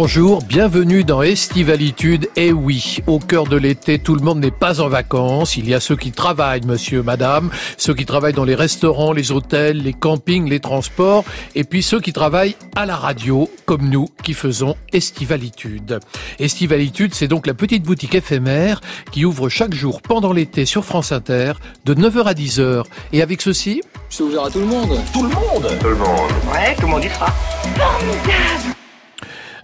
Bonjour, bienvenue dans Estivalitude. Et eh oui, au cœur de l'été, tout le monde n'est pas en vacances. Il y a ceux qui travaillent, monsieur, madame, ceux qui travaillent dans les restaurants, les hôtels, les campings, les transports, et puis ceux qui travaillent à la radio, comme nous, qui faisons Estivalitude. Estivalitude, c'est donc la petite boutique éphémère qui ouvre chaque jour pendant l'été sur France Inter, de 9h à 10h. Et avec ceci... C'est ouvert à tout le monde. Tout le monde Tout le monde. Ouais, tout le monde y sera. Formidable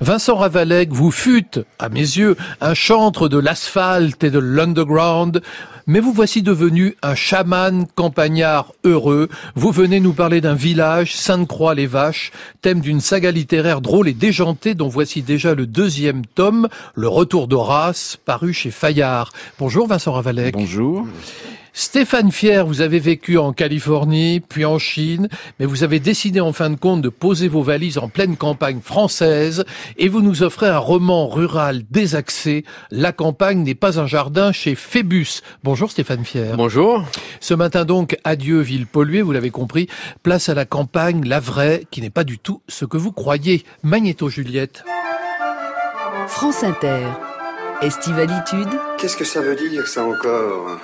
Vincent Ravalec, vous fûtes, à mes yeux, un chantre de l'asphalte et de l'underground, mais vous voici devenu un chaman campagnard heureux. Vous venez nous parler d'un village, Sainte-Croix-les-Vaches, thème d'une saga littéraire drôle et déjantée dont voici déjà le deuxième tome, Le Retour d'Horace, paru chez Fayard. Bonjour Vincent Ravalec. Bonjour. Stéphane Fier, vous avez vécu en Californie, puis en Chine, mais vous avez décidé en fin de compte de poser vos valises en pleine campagne française et vous nous offrez un roman rural désaxé. La campagne n'est pas un jardin chez Phébus. Bonjour Stéphane Fier. Bonjour. Ce matin donc, adieu ville polluée, vous l'avez compris, place à la campagne, la vraie, qui n'est pas du tout ce que vous croyez. Magnéto Juliette. France Inter. Estivalitude. Qu'est-ce que ça veut dire ça encore?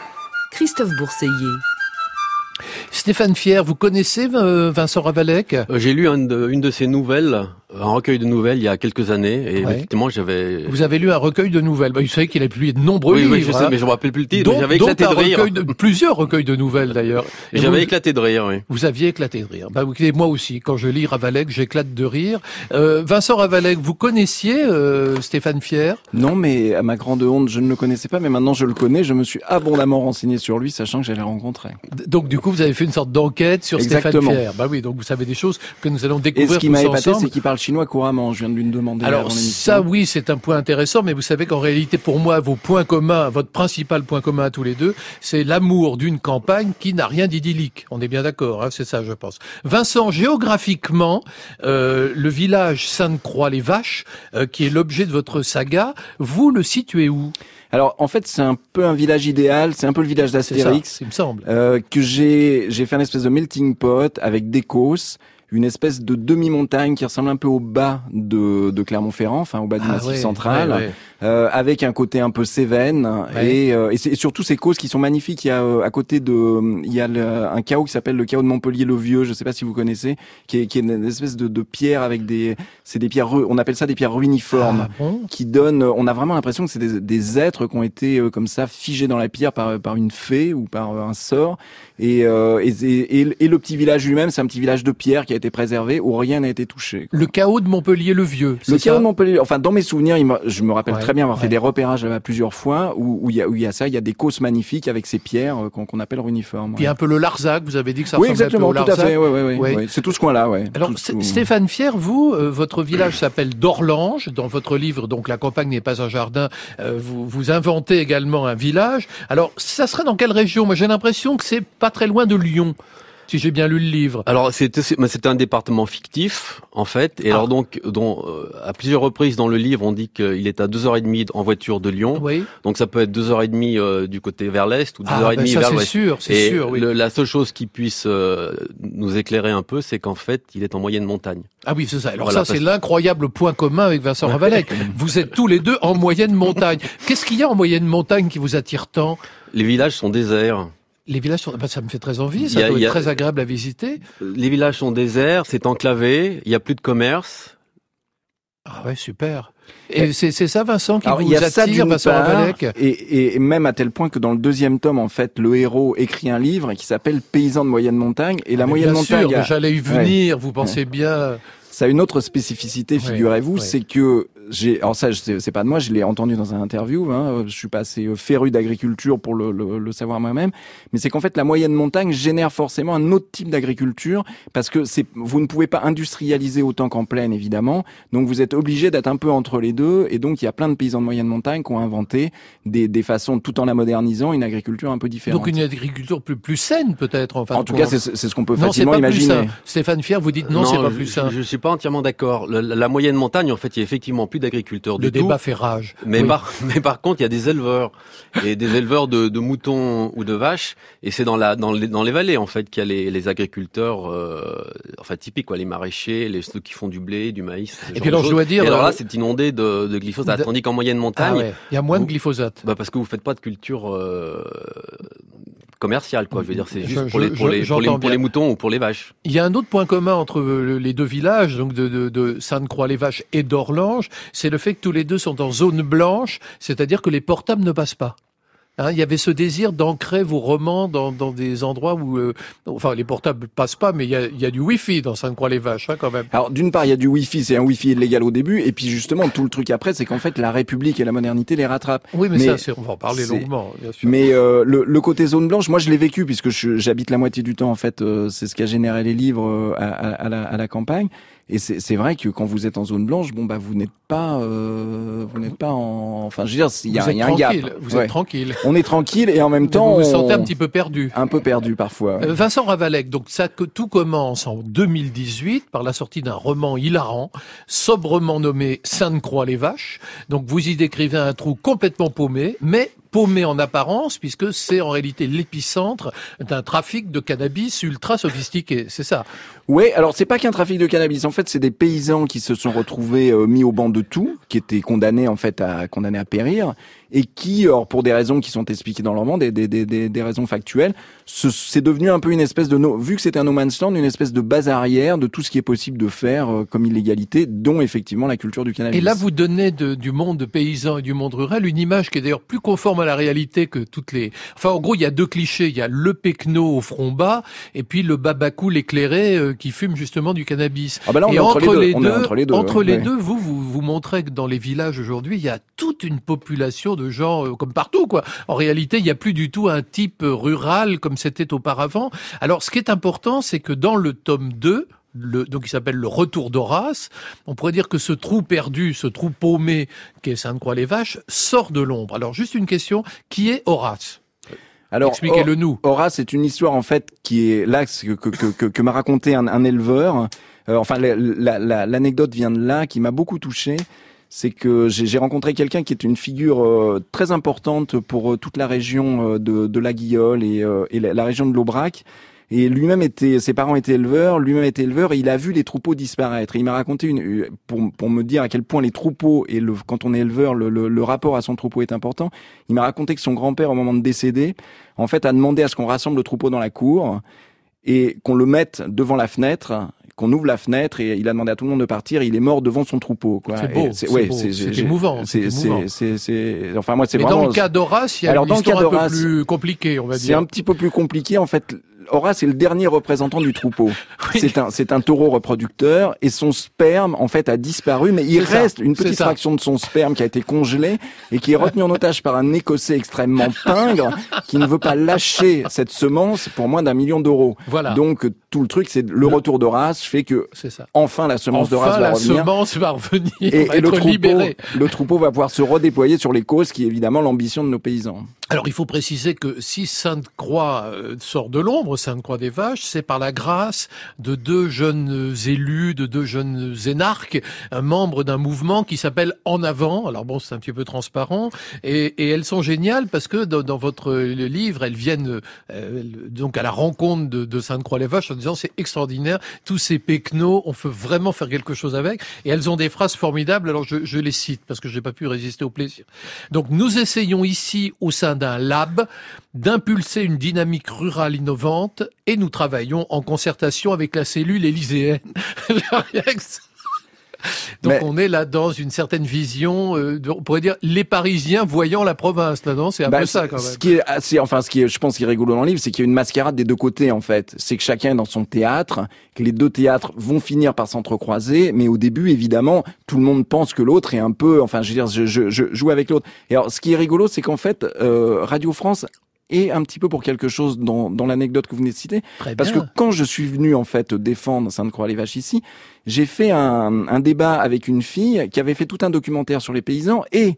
Christophe Bourseiller. Stéphane Fier, vous connaissez euh, Vincent Ravalec? Euh, J'ai lu une de, une de ses nouvelles un recueil de nouvelles il y a quelques années et effectivement j'avais. Vous avez lu un recueil de nouvelles. Bah, vous savez qu'il a publié de nombreux oui, livres. Oui, je sais, hein. mais je me rappelle plus le titre. J'avais éclaté de rire. De, plusieurs recueils de nouvelles d'ailleurs. J'avais éclaté de rire, oui. Vous aviez éclaté de rire. Bah, moi aussi, quand je lis Ravalec, j'éclate de rire. Euh, Vincent Ravalec, vous connaissiez euh, Stéphane Fier? Non, mais à ma grande honte, je ne le connaissais pas, mais maintenant je le connais. Je me suis abondamment renseigné sur lui, sachant que j'allais le rencontrer. Donc du coup, vous avez fait une sorte d'enquête sur Exactement. Stéphane Fier. Bah oui, donc vous savez des choses que nous allons découvrir. Et ce qui m'a épaté, c'est qu'il parle chinois couramment. Je viens de lui demander. Alors ça, oui, c'est un point intéressant, mais vous savez qu'en réalité, pour moi, vos points communs, votre principal point commun à tous les deux, c'est l'amour d'une campagne qui n'a rien d'idyllique. On est bien d'accord, hein, c'est ça, je pense. Vincent, géographiquement, euh, le village Sainte-Croix-les-Vaches, euh, qui est l'objet de votre saga, vous le situez où? Alors en fait c'est un peu un village idéal, c'est un peu le village d'Astérix, il me semble, euh, que j'ai j'ai fait un espèce de melting pot avec des causes une espèce de demi-montagne qui ressemble un peu au bas de, de Clermont-Ferrand, enfin au bas du ah Massif ouais, central, ouais, ouais. Euh, avec un côté un peu Cévennes et, euh, et, et, surtout ces causes qui sont magnifiques. Il y a euh, à côté de, il y a le, un chaos qui s'appelle le chaos de Montpellier le Vieux. Je sais pas si vous connaissez, qui est, qui est une espèce de, de pierre avec des, c'est des pierres, on appelle ça des pierres ruiniformes, ah bon? qui donnent, on a vraiment l'impression que c'est des, des, êtres qui ont été euh, comme ça figés dans la pierre par par une fée ou par un sort. Et, euh, et, et, le petit village lui-même, c'est un petit village de pierre qui a été préservé où rien n'a été touché. Quoi. Le chaos de Montpellier le Vieux. Le chaos de Montpellier, enfin dans mes souvenirs, je me rappelle ouais, très bien avoir ouais. fait des repérages là-bas plusieurs fois où, il y a, où il y a ça, il y a des causes magnifiques avec ces pierres euh, qu'on qu appelle runiformes. Puis un peu le Larzac, vous avez dit que ça oui, ressemble exactement, un peu au tout à Larzac. fait, ouais, ouais, ouais, ouais. c'est tout ce coin-là, ouais. Alors tout, tout... Stéphane Fier, vous, euh, votre village s'appelle Dorlange. Dans votre livre, donc la campagne n'est pas un jardin, euh, vous, vous inventez également un village. Alors ça serait dans quelle région? Moi j'ai l'impression que c'est pas très loin de Lyon si j'ai bien lu le livre. Alors c'était un département fictif en fait, et Ah. alors donc dont euh, à plusieurs reprises dans le livre on dit qu'il est à deux heures et demie en voiture de Lyon, Oui. donc ça peut être deux heures et demie euh, du côté vers l'est ou deux Ah, heures et ben demie ça vers c'est l'ouest. sûr, c'est sûr. Oui. le- la seule chose qui puisse euh, nous éclairer un peu, c'est qu'en fait il est en moyenne montagne. Ah oui, c'est ça. Alors Voilà, ça, c'est parce- l'incroyable point commun avec Vincent Ravalec. Vous êtes tous les deux en moyenne montagne. Qu'est-ce qu'il y a en moyenne montagne qui vous attire tant? Les villages sont déserts. Les villages, sont... bah, ça me fait très envie. Ça a- doit être a- très agréable à visiter. Les villages sont déserts, c'est enclavé, il y a plus de commerce. Ah ouais, super. Et c'est ça, Vincent, qui Alors, vous y a attire, Vincent part, et, et même à tel point que dans le deuxième tome, en fait, le héros écrit un livre qui s'appelle Paysans de moyenne montagne. Et la Ah, Mais moyenne bien montagne, sûr, a- j'allais y venir. Vous pensez bien. ça a une autre spécificité, Ouais, figurez-vous, ouais. c'est que j'ai, alors ça, c'est pas de moi, je l'ai entendu dans un interview. Hein, je suis pas assez euh, féru d'agriculture pour le, le, le savoir moi-même, mais c'est qu'en fait la moyenne montagne génère forcément un autre type d'agriculture parce que c'est, vous ne pouvez pas industrialiser autant qu'en plaine évidemment, donc vous êtes obligé d'être un peu entre les deux, et donc il y a plein de paysans de moyenne montagne qui ont inventé des, des façons, tout en la modernisant, une agriculture un peu différente. Donc une agriculture plus, plus saine, peut-être. En, fin en tout cas, c'est c'est ce qu'on peut non, c'est facilement pas plus imaginer. Stéphane Fier, vous dites non, c'est pas plus sain. Je, je suis pas entièrement d'accord. La, la- la moyenne montagne, en fait, il y a effectivement plus plus d'agriculteurs du tout. Le débat fait rage. Mais, par, mais par contre, il y a des éleveurs et des éleveurs de, de, moutons ou de vaches, et c'est dans la dans les, dans les vallées en fait qu'il y a les, les agriculteurs, euh, enfin typiques quoi, les maraîchers, les ceux qui font du blé, du maïs. Et puis alors je dois dire, et alors là, euh, c'est inondé de, de glyphosate, tandis qu'en moyenne montagne, ah ouais. il y a moins de glyphosate. Bah parce que vous faites pas de culture. Euh, commercial, quoi. Je veux dire, c'est juste pour, les, pour, les, pour, les, pour, les, moutons ou pour les vaches. Il y a un autre point commun entre les deux villages, donc de, de, de Sainte-Croix-les-Vaches et d'Orlange, c'est le fait que tous les deux sont en zone blanche, c'est-à-dire que les portables ne passent pas. Hein, il y avait ce désir d'ancrer vos romans dans, dans des endroits où, euh, enfin, les portables passent pas, mais il y a, il y a du Wi-Fi dans Sainte-Croix-les-Vaches, hein, quand même. Alors, d'une part, il y a du Wi-Fi, c'est un Wi-Fi illégal au début, et puis justement, tout le truc après, c'est qu'en fait, la République et la modernité les rattrapent. Oui, mais, ça, on va en parler longuement, bien sûr. Mais euh, le, le, côté zone blanche, moi, je l'ai vécu puisque j'habite la moitié du temps, en fait, euh, c'est ce qui a généré les livres à, à, à, la, à la campagne. Et c'est vrai que quand vous êtes en zone blanche, bon bah vous n'êtes pas, euh, vous n'êtes pas en, enfin je veux dire, il y a, y a un gap. Vous êtes tranquille. On est tranquille et en même temps, vous vous sentez un petit peu perdu. Un peu perdu parfois. Euh, Vincent Ravalec, donc ça que tout commence en 2018 par la sortie d'un roman hilarant, sobrement nommé Sainte-Croix-les-Vaches. Donc vous y décrivez un trou complètement paumé, mais paumé en apparence, puisque c'est en réalité l'épicentre d'un trafic de cannabis ultra sophistiqué. C'est ça. Oui, alors c'est pas qu'un trafic de cannabis. En fait, c'est des paysans qui se sont retrouvés euh, mis au banc de tout, qui étaient condamnés en fait à condamnés à périr, et qui, or, pour des raisons qui sont expliquées dans le roman, des, des, des, des raisons factuelles, c'est devenu un peu une espèce de, no, vu que c'était un no man's land, une espèce de base arrière de tout ce qui est possible de faire euh, comme illégalité, dont effectivement la culture du cannabis. Et là, vous donnez de, du monde paysan et du monde rural une image qui est d'ailleurs plus conforme à la réalité que toutes les... Enfin, en gros, il y a deux clichés. Il y a le pecno au front bas, et puis le babacoul éclairé euh, qui fume justement du cannabis. Ah ben là, on et est entre, entre, les deux, entre les deux, entre les ouais. deux, vous, vous, vous montrez que dans les villages aujourd'hui, il y a toute une population de gens euh, comme partout, quoi. En réalité, il n'y a plus du tout un type rural comme c'était auparavant. Alors, ce qui est important, c'est que dans le tome 2, le, donc il s'appelle le retour d'Horace. On pourrait dire que ce trou perdu, ce trou paumé qu'est Sainte-Croix-les-Vaches, sort de l'ombre. Alors juste une question, qui est Horace? Alors, expliquez-le nous. Horace, c'est une histoire en fait qui est là que, que, que, que m'a raconté un, un éleveur. Euh, enfin, l'anecdote la, la, vient de là, qui m'a beaucoup touché c'est que j'ai rencontré quelqu'un qui est une figure euh, très importante pour euh, toute la région euh, de, de la Guillole et, euh, et la, région de l'Aubrac. Et lui-même était, ses parents étaient éleveurs, lui-même était éleveur, et il a vu les troupeaux disparaître. Et il m'a raconté une, pour, pour me dire à quel point les troupeaux et le, quand on est éleveur, le, le, le rapport à son troupeau est important. Il m'a raconté que son grand-père, au moment de décéder, en fait, a demandé à ce qu'on rassemble le troupeau dans la cour et qu'on le mette devant la fenêtre qu'on ouvre la fenêtre et il a demandé à tout le monde de partir. Il est mort devant son troupeau. C'est beau, c'est ouais, émouvant. C'est enfin moi c'est vraiment. dans le cas d'Horace, il y a Alors, une histoire un peu plus compliquée, on va dire. C'est un petit peu plus compliqué en fait. Horace est le dernier représentant du troupeau. Oui. C'est un, c'est un taureau reproducteur et son sperme, en fait, a disparu, mais il reste ça. une petite fraction de son sperme qui a été congelé et qui est retenu en otage par un Écossais extrêmement pingre qui ne veut pas lâcher cette semence pour moins d'un million d'euros. Voilà. Donc, tout le truc, c'est le, le retour de race fait que enfin la semence enfin, de race va la revenir. semence va revenir. Et, va et le, troupeau, le troupeau va pouvoir se redéployer sur les causes qui est évidemment l'ambition de nos paysans. Alors il faut préciser que si Sainte-Croix euh, sort de l'ombre, Sainte-Croix des Vaches, c'est par la grâce de deux jeunes élus, de deux jeunes énarques, un membre d'un mouvement qui s'appelle En Avant. Alors bon, c'est un petit peu transparent, et, et, elles sont géniales parce que dans, dans votre livre, elles viennent euh, donc à la rencontre de, de Sainte-Croix-les-Vaches en disant c'est extraordinaire, tous ces péquenots, on peut vraiment faire quelque chose avec, et elles ont des phrases formidables. Alors je, je les cite parce que je n'ai pas pu résister au plaisir. Donc nous essayons ici au sein d'un lab d'impulser une dynamique rurale innovante et nous travaillons en concertation avec la cellule élyséenne. Donc Mais, on est là dans une certaine vision, euh, de, on pourrait dire les Parisiens voyant la province là, non? C'est un bah, peu ça quand même. Ce qui est assez, enfin ce qui est, je pense, qui est rigolo dans le livre, c'est qu'il y a une mascarade des deux côtés en fait. C'est que chacun est dans son théâtre, que les deux théâtres vont finir par s'entrecroiser, mais au début évidemment tout le monde pense que l'autre est un peu, enfin je veux dire, je, je, je joue avec l'autre. Et alors ce qui est rigolo, c'est qu'en fait euh, Radio France et un petit peu pour quelque chose dans, dans l'anecdote que vous venez de citer. Très parce bien. que quand je suis venu en fait défendre Sainte-Croix-les-Vaches ici, j'ai fait un, un, débat avec une fille qui avait fait tout un documentaire sur les paysans et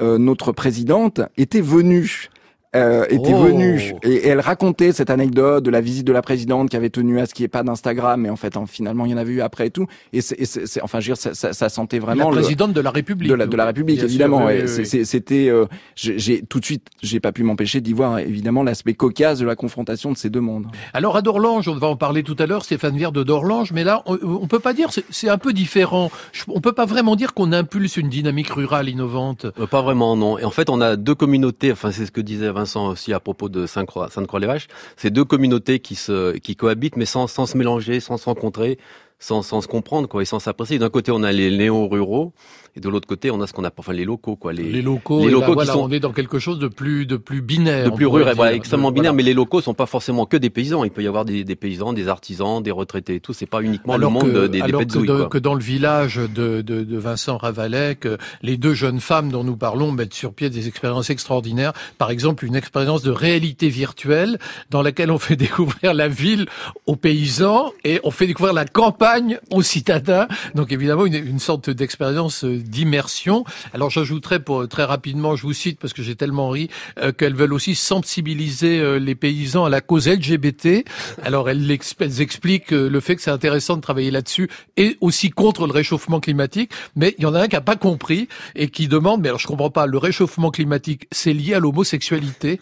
euh, notre présidente était venue euh, était Oh. venue et, et elle racontait cette anecdote de la visite de la présidente qui avait tenu à ce qu'il n'y ait pas d'Instagram, mais en fait, en- finalement, il y en avait eu après et tout. Et c'est, et c'est- c'est- enfin, je veux dire, ça, ça, ça sentait La vraiment le, présidente de la République. de la, de la République, évidemment. oui, ouais. oui, C'est- oui. c'est- C'était, euh, j'ai j'ai- tout de suite, j'ai pas pu m'empêcher d'y voir évidemment l'aspect cocasse de la confrontation de ces deux mondes. Alors à Dorlange, on va en parler tout à l'heure, Stéphane Vière de Dorlange, mais là, on, on peut pas dire, c'est- c'est un peu différent. Je- On peut pas vraiment dire qu'on impulse une dynamique rurale innovante. Euh, Pas vraiment, non. Et en fait, on a deux communautés. Enfin, c'est ce que disait Vincent aussi à propos de Sainte-Croix, Sainte-Croix-les-Vaches. C'est deux communautés qui cohabitent, mais sans, sans se mélanger, sans se rencontrer, sans, sans se comprendre, quoi, et sans s'apprécier. D'un côté, on a les néo-ruraux, et de l'autre côté, on a ce qu'on appelle, enfin, les locaux, quoi, les, Les locaux, les et là, locaux qui voilà, sont- on est dans quelque chose de plus de plus binaire. de plus rural, voilà, extrêmement De- binaire, voilà. mais les locaux sont pas forcément que des paysans. Il peut y avoir des, des paysans, des artisans, des retraités et tout. C'est pas uniquement alors le monde que, de- des, des alors que, petzouilles, de- quoi. que dans le village de, de, de Vincent Ravalec, euh, les deux jeunes femmes dont nous parlons mettent sur pied des expériences extraordinaires. Par exemple, une expérience de réalité virtuelle dans laquelle on fait découvrir la ville aux paysans et on fait découvrir la campagne aux citadins. Donc évidemment, une, une sorte d'expérience d'immersion. Alors j'ajouterais pour très rapidement, je vous cite parce que j'ai tellement ri, euh, qu'elles veulent aussi sensibiliser euh, les paysans à la cause LGBT. Alors elles, elles expliquent euh, le fait que c'est intéressant de travailler là-dessus et aussi contre le réchauffement climatique. Mais il y en a un qui a pas compris et qui demande, mais alors je comprends pas, le réchauffement climatique, c'est lié à l'homosexualité?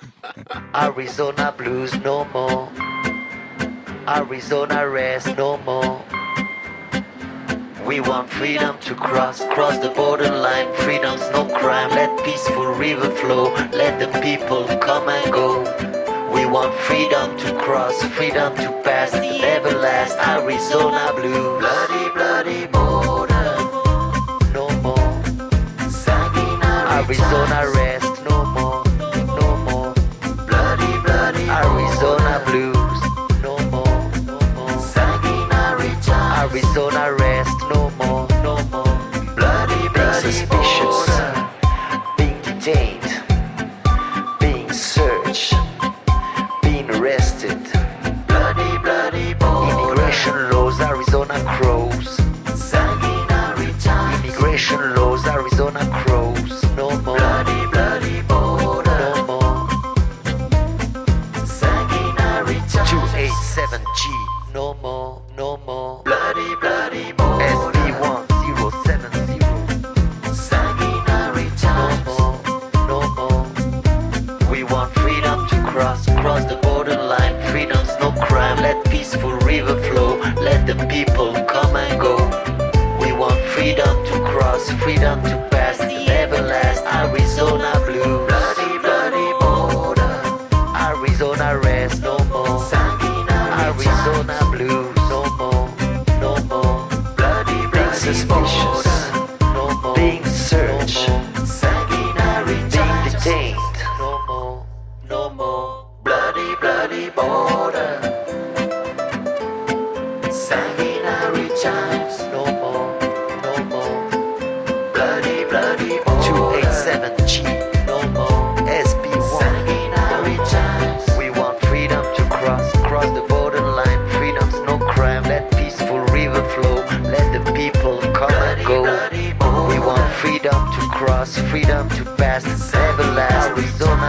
Arizona blues no more. Arizona no more. We want freedom to cross, cross the borderline. Freedom's no crime. Let peaceful river flow. Let the people come and go. We want freedom to cross, freedom to pass the everlast Arizona blue. Bloody, bloody border. No more. Arizona rest suspicious, being detained, being searched, being arrested. Bloody, bloody border. Immigration laws, Arizona crows. Immigration laws, Arizona crows. Borderline. Freedom's no crime. Let peaceful river flow. Let the people come and go. We want freedom to cross, freedom to pass the everlast Arizona blue.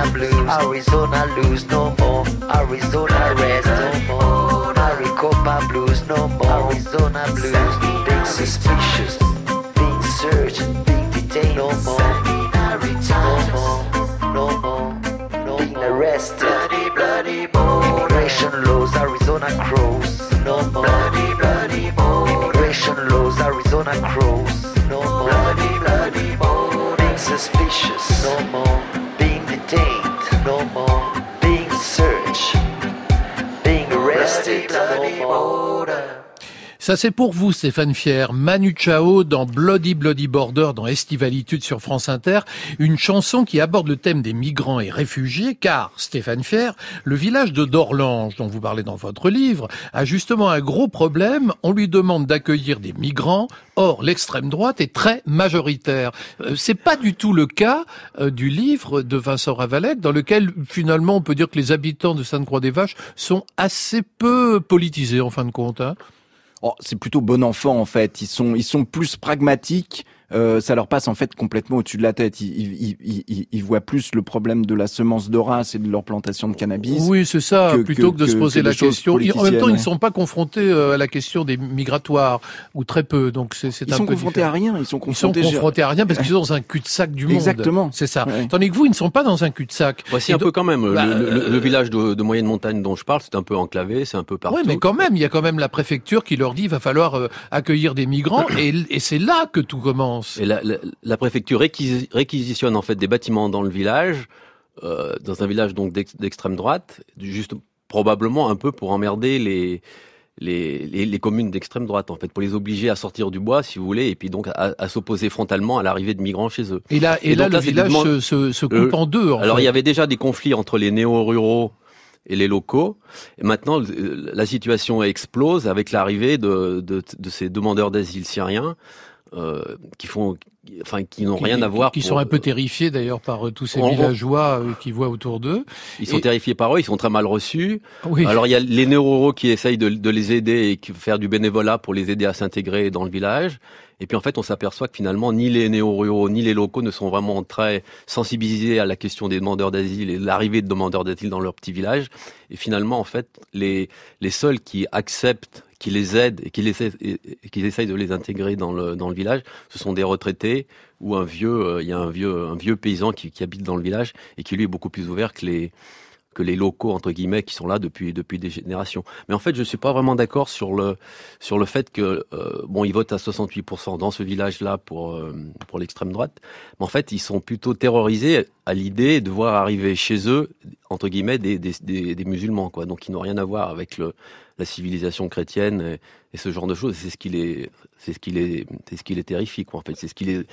Arizona blues. Arizona lose no more. Arizona rest no more. Maricopa blues no more. Arizona blues. Being suspicious, being searched, being detained no more. No more, no more, no being arrested. No more. Ça c'est pour vous Stéphane Fier, Manu Chao dans Bloody Bloody Border dans Estivalitude sur France Inter, une chanson qui aborde le thème des migrants et réfugiés car Stéphane Fier, le village de Dorlange dont vous parlez dans votre livre, a justement un gros problème, on lui demande d'accueillir des migrants, or l'extrême droite est très majoritaire. Euh, c'est pas du tout le cas euh, du livre de Vincent Ravalec dans lequel finalement on peut dire que les habitants de Sainte-Croix-des-Vaches sont assez peu politisés en fin de compte. Hein. Oh, c'est plutôt bon enfant en fait. Ils sont, ils sont plus pragmatiques. Euh, ça leur passe en fait complètement au-dessus de la tête. Ils, ils, ils, ils- ils voient plus le problème de la semence de race et de leur plantation de cannabis. Oui, c'est ça, que- plutôt que, que- de se poser que la question. Ils- En même temps, ils ne politiciennes, sont pas confrontés euh, à la question des migratoires, ou très peu, donc c'est Ils un sont peu confrontés différent. à rien. Ils sont Ils sont confrontés. à rien parce qu'ils sont dans un cul-de-sac du monde. Exactement. C'est ça. Ouais. Tandis que vous, ils ne sont pas dans un cul-de-sac. Voici Et un donc- peu quand même. Bah, le, le- euh, le village de, de moyenne montagne dont je parle, c'est un peu enclavé, c'est un peu partout. Oui, mais quand même, il y a quand même la préfecture qui leur dit il va falloir accueillir des migrants et, et c'est là que tout commence. Et la, la- la préfecture réquisi- réquisitionne en fait des bâtiments dans le village, euh, dans un village donc d'ex- d'extrême droite, juste probablement un peu pour emmerder les les, les, les communes d'extrême droite en fait, pour les obliger à sortir du bois si vous voulez, et puis donc à, à s'opposer frontalement à l'arrivée de migrants chez eux. Et là, et Et là, donc le là, village se, se, se coupe en deux. en Alors fait. il y avait déjà des conflits entre les néo-ruraux et les locaux. Et maintenant, la situation explose avec l'arrivée de, de, de ces demandeurs d'asile syriens euh, qui font, enfin, qui n'ont rien à voir. Qui pour- sont un peu terrifiés d'ailleurs par euh, tous ces villageois euh, qui voient autour d'eux. Ils sont terrifiés par eux, ils sont très mal reçus. Oui. Alors il y a les néo-ruraux qui essayent de, de les aider et qui faire du bénévolat pour les aider à s'intégrer dans le village. Et puis en fait, on s'aperçoit que finalement, ni les néo-ruraux ni les locaux ne sont vraiment très sensibilisés à la question des demandeurs d'asile et l'arrivée de demandeurs d'asile dans leur petit village. Et finalement, en fait, les, les seuls qui acceptent, qui les aident et qui, les, qui essayent de les intégrer dans le, dans le village, ce sont des retraités ou un vieux, euh, il y a un vieux, un vieux paysan qui, qui habite dans le village et qui lui est beaucoup plus ouvert que les, que les locaux entre guillemets qui sont là depuis depuis des générations. Mais en fait, je suis pas vraiment d'accord sur le sur le fait que euh, bon, ils votent à 68% dans ce village-là pour euh, pour l'extrême droite. Mais en fait, ils sont plutôt terrorisés à l'idée de voir arriver chez eux entre guillemets des des, des, des musulmans quoi. Donc ils n'ont rien à voir avec le la civilisation chrétienne et, ce genre de choses. C'est ce qui les c'est ce qui les c'est ce qui les terrifie quoi. En fait, c'est ce qui les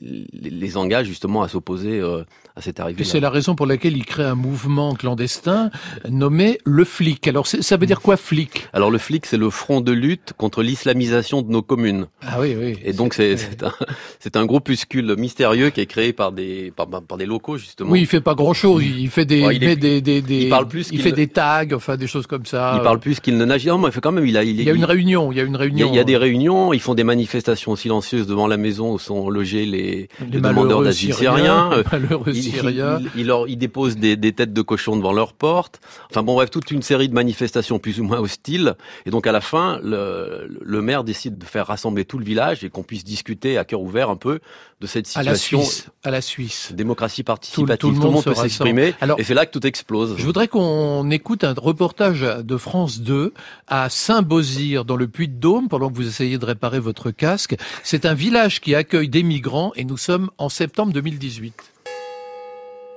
les engage justement à s'opposer euh, à cette arrivée. Et c'est la raison pour laquelle il crée un mouvement clandestin nommé le flic. Alors ça veut dire quoi flic? Alors le flic, c'est le front de lutte contre l'islamisation de nos communes. Ah oui, oui. Et donc c'est un, un groupuscule mystérieux qui est créé par des par, par des locaux justement. Oui, il fait pas grand chose. Il fait des, Ouais, il il est met plus- des, des, des- il parle plus il qu'il fait ne- des tags, enfin des choses comme ça. Il parle plus qu'il ne nage. Non, mais il fait quand même. Il a il, Il y a une réunion. Il y a une il y a, réunion. il y a des réunions, ils font des manifestations silencieuses devant la maison où sont logés les, les demandeurs malheureux d'asile Syriens, Euh, malheureux il, Syriens. il- il leur- il dépose des, des têtes de cochons devant leur porte. Enfin bon, bref, toute une série de manifestations plus ou moins hostiles. Et donc à la fin, le, le maire décide de faire rassembler tout le village et qu'on puisse discuter à cœur ouvert un peu de cette à la situation. Suisse. À la Suisse. Démocratie Tout, participative. tout le monde, peut s'exprimer. Et c'est là que tout explose. Je voudrais qu'on écoute un reportage de France 2 à Saint-Beauzire, dans le Puy-de-Dôme, pendant que vous essayez de réparer votre casque. C'est un village qui accueille des migrants et nous sommes en septembre 2018.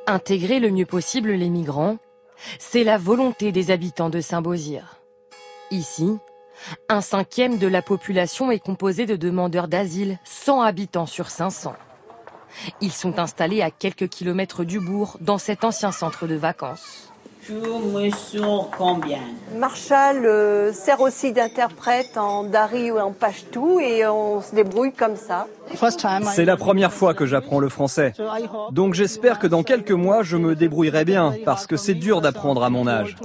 Intégrer le mieux possible les migrants, c'est la volonté des habitants de Saint-Beauzire. Ici, un cinquième de la population est composé de demandeurs d'asile, 100 habitants sur 500. Ils sont installés à quelques kilomètres du bourg, dans cet ancien centre de vacances. Combien? Marshall euh, sert aussi d'interprète en dari ou en pashtou et on se débrouille comme ça. C'est la première fois que j'apprends le français. Donc j'espère que dans quelques mois, je me débrouillerai bien, parce que c'est dur d'apprendre à mon âge.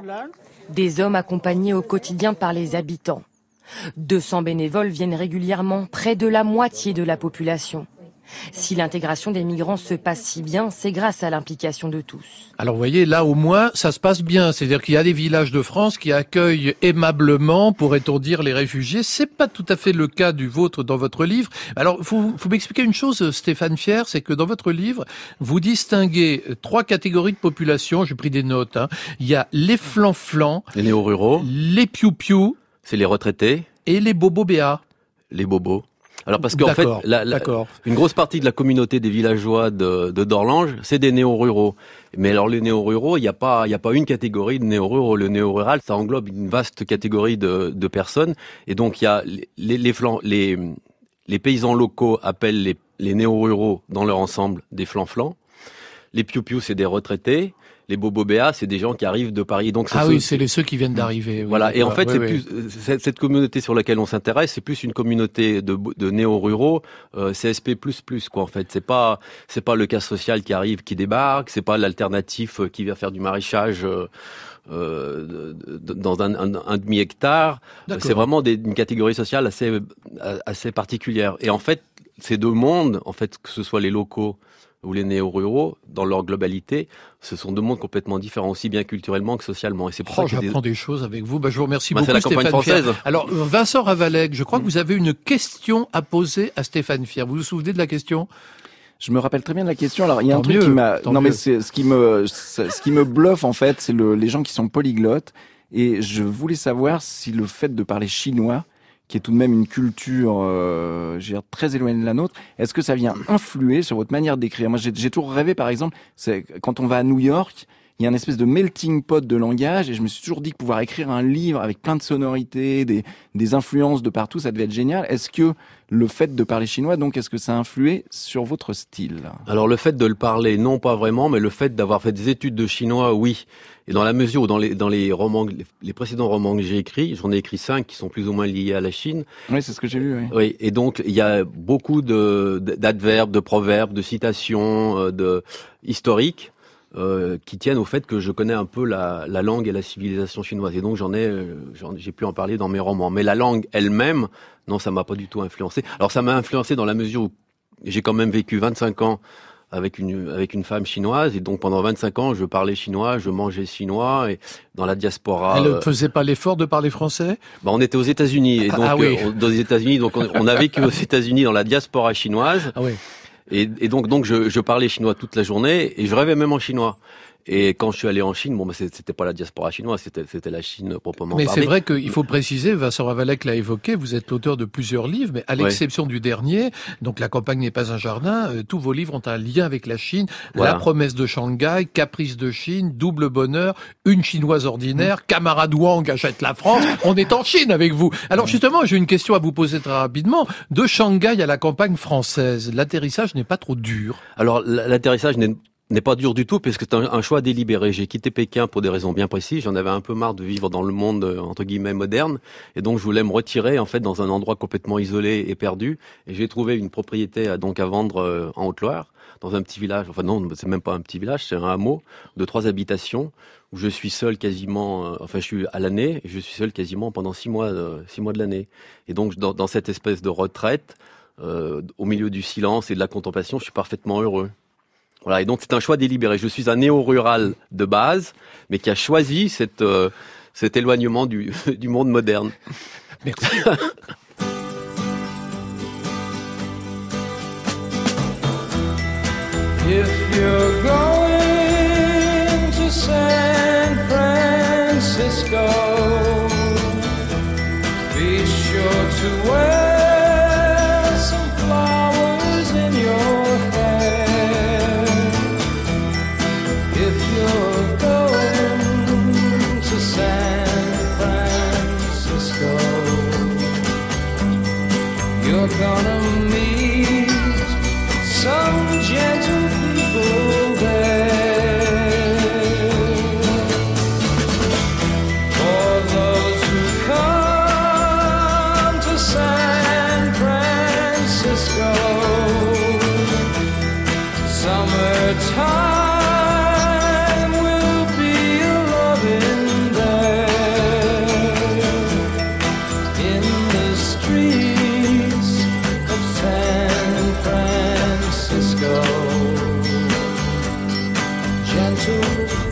Des hommes accompagnés au quotidien par les habitants. 200 bénévoles viennent régulièrement, près de la moitié de la population. Si l'intégration des migrants se passe si bien, c'est grâce à l'implication de tous. Alors vous voyez, là au moins, ça se passe bien. C'est-à-dire qu'il y a des villages de France qui accueillent aimablement, pourrait-on dire, les réfugiés. C'est pas tout à fait le cas du vôtre dans votre livre. Alors, vous, vous m'expliquer une chose, Stéphane Fier, c'est que dans votre livre, vous distinguez trois catégories de population. J'ai pris des notes. hein. Il y a les flancs-flancs, Les néo-ruraux, les piou-piou c'est les retraités, et les bobos-béas. les bobos. Alors parce qu'en fait, la, la- une grosse partie de la communauté des villageois de, de Dorlange, c'est des néo-ruraux. Mais alors les néo-ruraux, il n'y a pas, il a pas une catégorie de néo-ruraux. Le néo-rural, ça englobe une vaste catégorie de, de personnes. Et donc il y a les, les, les, flancs- les, les paysans locaux appellent les, les néo-ruraux dans leur ensemble des flancs-flancs. Les piou-piou, c'est des retraités. Les Bobobéas, c'est des gens qui arrivent de Paris. Donc ah oui, c'est les ceux qui viennent d'arriver. oui, voilà. Et en fait, Oui, c'est oui. plus cette, cette communauté sur laquelle on s'intéresse, c'est plus une communauté de, de néo-ruraux, euh, CSP++, quoi. En fait, c'est pas c'est pas le cas social qui arrive, qui débarque, c'est pas l'alternatif euh, qui vient faire du maraîchage. euh, euh, dans un, un- un demi-hectare, D'accord. c'est vraiment des- une catégorie sociale assez assez particulière. Et en fait, ces deux mondes, en fait, que ce soit les locaux ou les néo-ruraux, dans leur globalité, ce sont deux mondes complètement différents, aussi bien culturellement que socialement. Et c'est pour Oh, ça y a des- j'apprends des choses avec vous. Bah, je vous remercie Bah, c'est beaucoup, la campagne Stéphane Fier. française. Alors, Vincent Ravalec, je crois que vous avez une question à poser à Stéphane Fier. Vous vous souvenez de la question? Je me rappelle très bien de la question. Alors, il y a un truc qui m'a. Non, mais mieux. ce qui me, ce ce qui me bluffe en fait, c'est le, les gens qui sont polyglottes. Et je voulais savoir si le fait de parler chinois, qui est tout de même une culture, euh, très éloignée de la nôtre, est-ce que ça vient influer sur votre manière d'écrire? Moi, j'ai j'ai toujours rêvé, par exemple, c'est quand on va à New York. Il y a une espèce de melting pot de langage et je me suis toujours dit que pouvoir écrire un livre avec plein de sonorités, des, des influences de partout, ça devait être génial. Est-ce que le fait de parler chinois, donc, est-ce que ça a influé sur votre style? Alors le fait de le parler, non pas vraiment, mais le fait d'avoir fait des études de chinois, oui. Et dans la mesure où dans les dans les romans, les, précédents romans que j'ai écrits, j'en ai écrit cinq qui sont plus ou moins liés à la Chine. Oui, c'est ce que j'ai lu. Oui. Oui, et donc il y a beaucoup de d'adverbes, de proverbes, de citations, euh, de historiques. Euh, qui tiennent au fait que je connais un peu la, la langue et la civilisation chinoise. Et donc j'en ai euh, j'ai pu en parler dans mes romans. Mais la langue elle-même non ça m'a pas du tout influencé. Alors ça m'a influencé dans la mesure où j'ai quand même vécu 25 ans avec une avec une femme chinoise. Et donc pendant 25 ans je parlais chinois je mangeais chinois et dans la diaspora Elle ne euh, faisait pas l'effort de parler français? Bah, on était aux États-Unis. Et Ah, donc ah oui. euh, les États-Unis donc on, on a vécu aux États-Unis dans la diaspora chinoise. Ah oui. Et, donc donc je parlais chinois toute la journée et je rêvais même en chinois et quand je suis allé en Chine bon bah, c'était pas la diaspora chinoise c'était c'était la Chine proprement Mais parlée c'est vrai qu'il faut préciser, Vincent Ravalec l'a évoqué, vous êtes l'auteur de plusieurs livres, mais à l'exception du dernier, donc La campagne n'est pas un jardin, euh, tous vos livres ont un lien avec la Chine. Voilà. La promesse de Shanghai, Caprice de Chine, Double bonheur, Une chinoise Mm. ordinaire, Camarade Wang achète la France. On est en Chine avec vous. Alors justement, j'ai une question à vous poser très rapidement. De Shanghai à la campagne française, l'atterrissage n'est pas trop dur? alors l'atterrissage n'est n'est pas dur du tout puisque c'est un, choix délibéré. J'ai quitté Pékin pour des raisons bien précises. J'en avais un peu marre de vivre dans le monde euh, entre guillemets moderne et donc je voulais me retirer en fait dans un endroit complètement isolé et perdu. Et j'ai trouvé une propriété à, donc à vendre euh, en Haute-Loire dans un petit village. Enfin non, c'est même pas un petit village, c'est un hameau de trois habitations où je suis seul quasiment. euh, enfin, je suis à l'année et je suis seul quasiment pendant six mois, euh, six mois de l'année. Et donc dans, dans cette espèce de retraite. euh, au milieu du silence et de la contemplation, je suis parfaitement heureux. Voilà, et donc c'est un choix délibéré. Je suis un néo-rural de base, mais qui a choisi cette, euh, cet éloignement du, du monde moderne. Merci. If you're going to San Francisco, be sure to wear to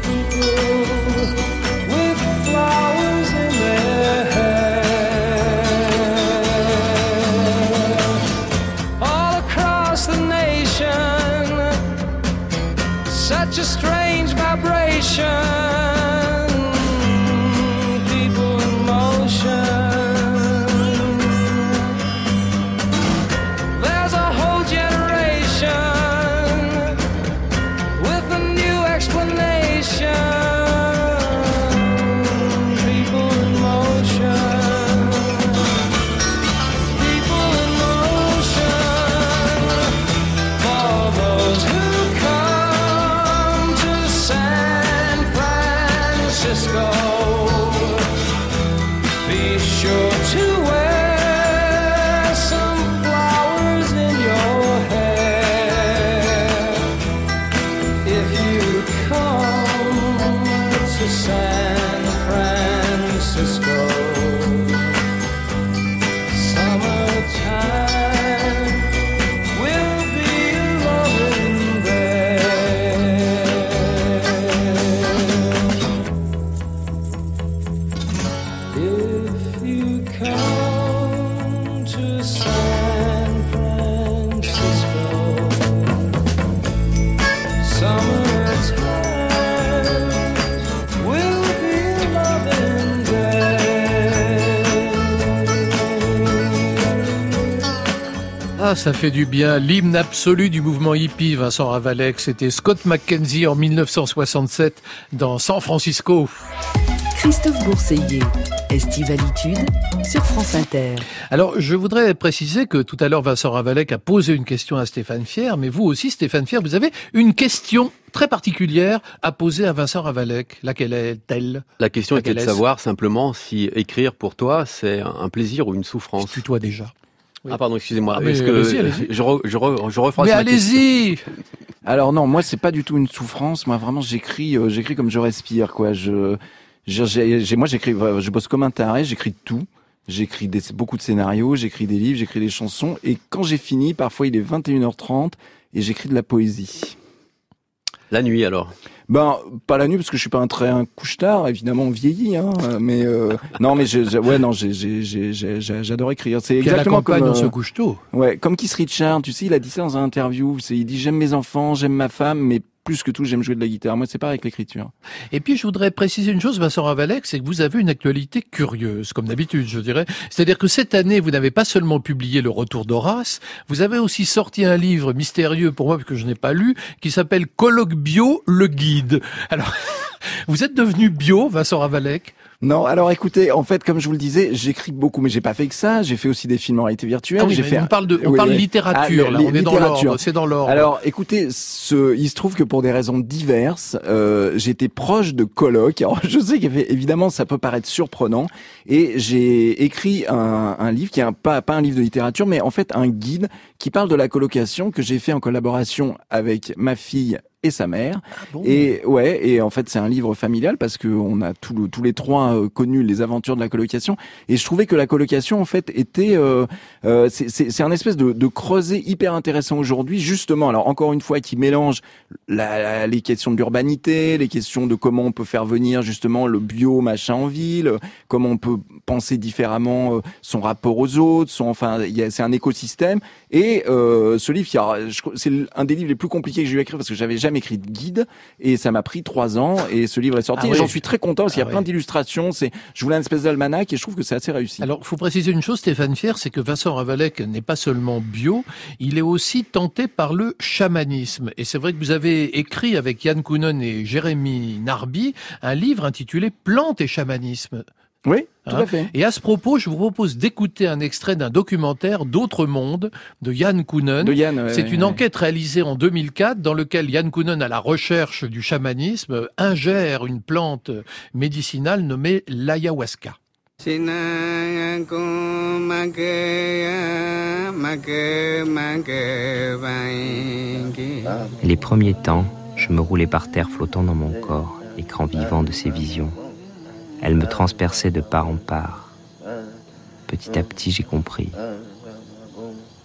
Ah, ça fait du bien. L'hymne absolu du mouvement hippie, Vincent Ravalek, c'était Scott McKenzie en 1967 dans San Francisco. Christophe Bourseiller, Estivalitude sur France Inter. Alors, je voudrais préciser que tout à l'heure, Vincent Ravalek a posé une question à Stéphane Fier, mais vous aussi, Stéphane Fier, vous avez une question très particulière à poser à Vincent Ravalek. Laquelle est-elle? La question était de savoir simplement si écrire pour toi, c'est un plaisir ou une souffrance. Tu toi déjà. Oui. Ah pardon, excusez-moi. Ah, Est-ce que allez-y. je, re- je, re- je Mais allez-y Alors non, moi c'est pas du tout une souffrance. Moi vraiment j'écris, euh, j'écris comme je respire quoi. Je, j'ai, moi j'écris, euh, je bosse comme un taré. J'écris tout. J'écris beaucoup de scénarios, j'écris des livres, j'écris des chansons. Et quand j'ai fini, parfois il est 21h30 et j'écris de la poésie. La nuit alors? Ben pas la nuit parce que je suis pas un très un couche-tard. Évidemment on vieillit, hein. Mais euh, non mais je, je- ouais non j'adore écrire. C'est exactement comme dans euh, ce couche tôt Ouais, comme Keith Richard, tu sais, il a dit ça dans un interview. Il dit j'aime mes enfants, j'aime ma femme, mais plus que tout, j'aime jouer de la guitare. Moi, c'est pareil avec l'écriture. Et puis, je voudrais préciser une chose, Vincent Ravalek, c'est que vous avez une actualité curieuse, comme d'habitude, je dirais. C'est-à-dire que cette année, vous n'avez pas seulement publié Le Retour d'Horace, vous avez aussi sorti un livre mystérieux pour moi, que je n'ai pas lu, qui s'appelle Colloque Bio, le guide. Alors, vous êtes devenu bio, Vincent Ravalek Non, alors écoutez, en fait, comme je vous le disais, j'écris beaucoup, mais j'ai pas fait que ça. J'ai fait aussi des films en réalité virtuelle. Ah oui, j'ai fait on parle de, on Oui, parle oui. littérature, Ah, là, on est dans littérature. l'ordre, c'est dans l'ordre. Alors, écoutez, ce, il se trouve que pour des raisons diverses, euh, j'étais proche de colloques. Alors, je sais qu'évidemment, ça peut paraître surprenant, et j'ai écrit un, un livre qui est un, pas pas un livre de littérature, mais en fait un guide qui parle de la colocation que j'ai fait en collaboration avec ma fille et sa mère. bon? Et ouais, et en fait c'est un livre familial parce que on a tout le- tous les trois euh, connu les aventures de la colocation. Et je trouvais que la colocation en fait était, euh, euh, c'est- un espèce de, de creuset hyper intéressant aujourd'hui, justement. Alors encore une fois, qui mélange la, la- les questions de l'urbanité, les questions de comment on peut faire venir justement le bio machin en ville, comment on peut penser différemment euh, son rapport aux autres, son enfin, c'est un écosystème. Et euh, ce livre, c'est un des livres les plus compliqués que j'ai eu à écrire parce que j'avais jamais écrit de guide et ça m'a pris trois ans et ce livre est sorti. Ah et oui. j'en suis très content parce qu'il y a Ah plein oui. d'illustrations. C'est, je voulais un espèce d'almanach et je trouve que c'est assez réussi. Alors, faut préciser une chose, Stéphane Fier, c'est que Vincent Ravalek n'est pas seulement bio, il est aussi tenté par le chamanisme. Et c'est vrai que vous avez écrit avec Yann Kounen et Jérémy Narby un livre intitulé Plantes et chamanisme. Oui, tout Hein à fait. Et à ce propos, je vous propose d'écouter un extrait d'un documentaire D'autres mondes de Yann Kounen. De Yann, ouais, C'est ouais, une ouais. enquête réalisée en 2004 dans lequel Yann Kounen, à la recherche du chamanisme, ingère une plante médicinale nommée l'ayahuasca. Les premiers temps, je me roulais par terre flottant dans mon corps, écran vivant de ces visions. Elles me transperçaient de part en part. Petit à petit, j'ai compris.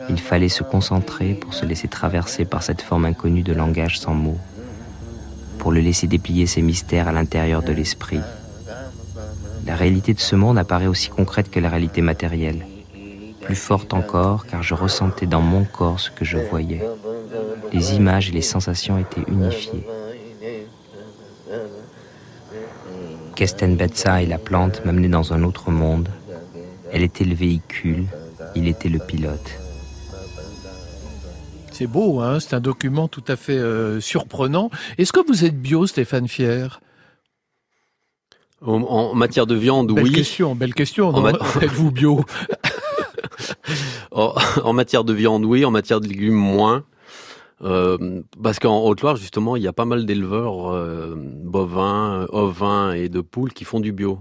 Il fallait se concentrer pour se laisser traverser par cette forme inconnue de langage sans mots, pour le laisser déplier ses mystères à l'intérieur de l'esprit. La réalité de ce monde apparaît aussi concrète que la réalité matérielle, plus forte encore car je ressentais dans mon corps ce que je voyais. Les images et les sensations étaient unifiées. Kesten Betsa et la plante m'amenaient dans un autre monde. Elle était le véhicule, il était le pilote. C'est beau, hein c'est un document tout à fait euh, surprenant. Est-ce que vous êtes bio, Stéphane Fier? En, en matière de viande, Belle oui. question, belle question. Êtes-vous bio? En, en matière de viande, oui. En matière de légumes, moins. Euh, parce qu'en Haute-Loire, justement, il y a pas mal d'éleveurs euh, bovins, ovins et de poules qui font du bio.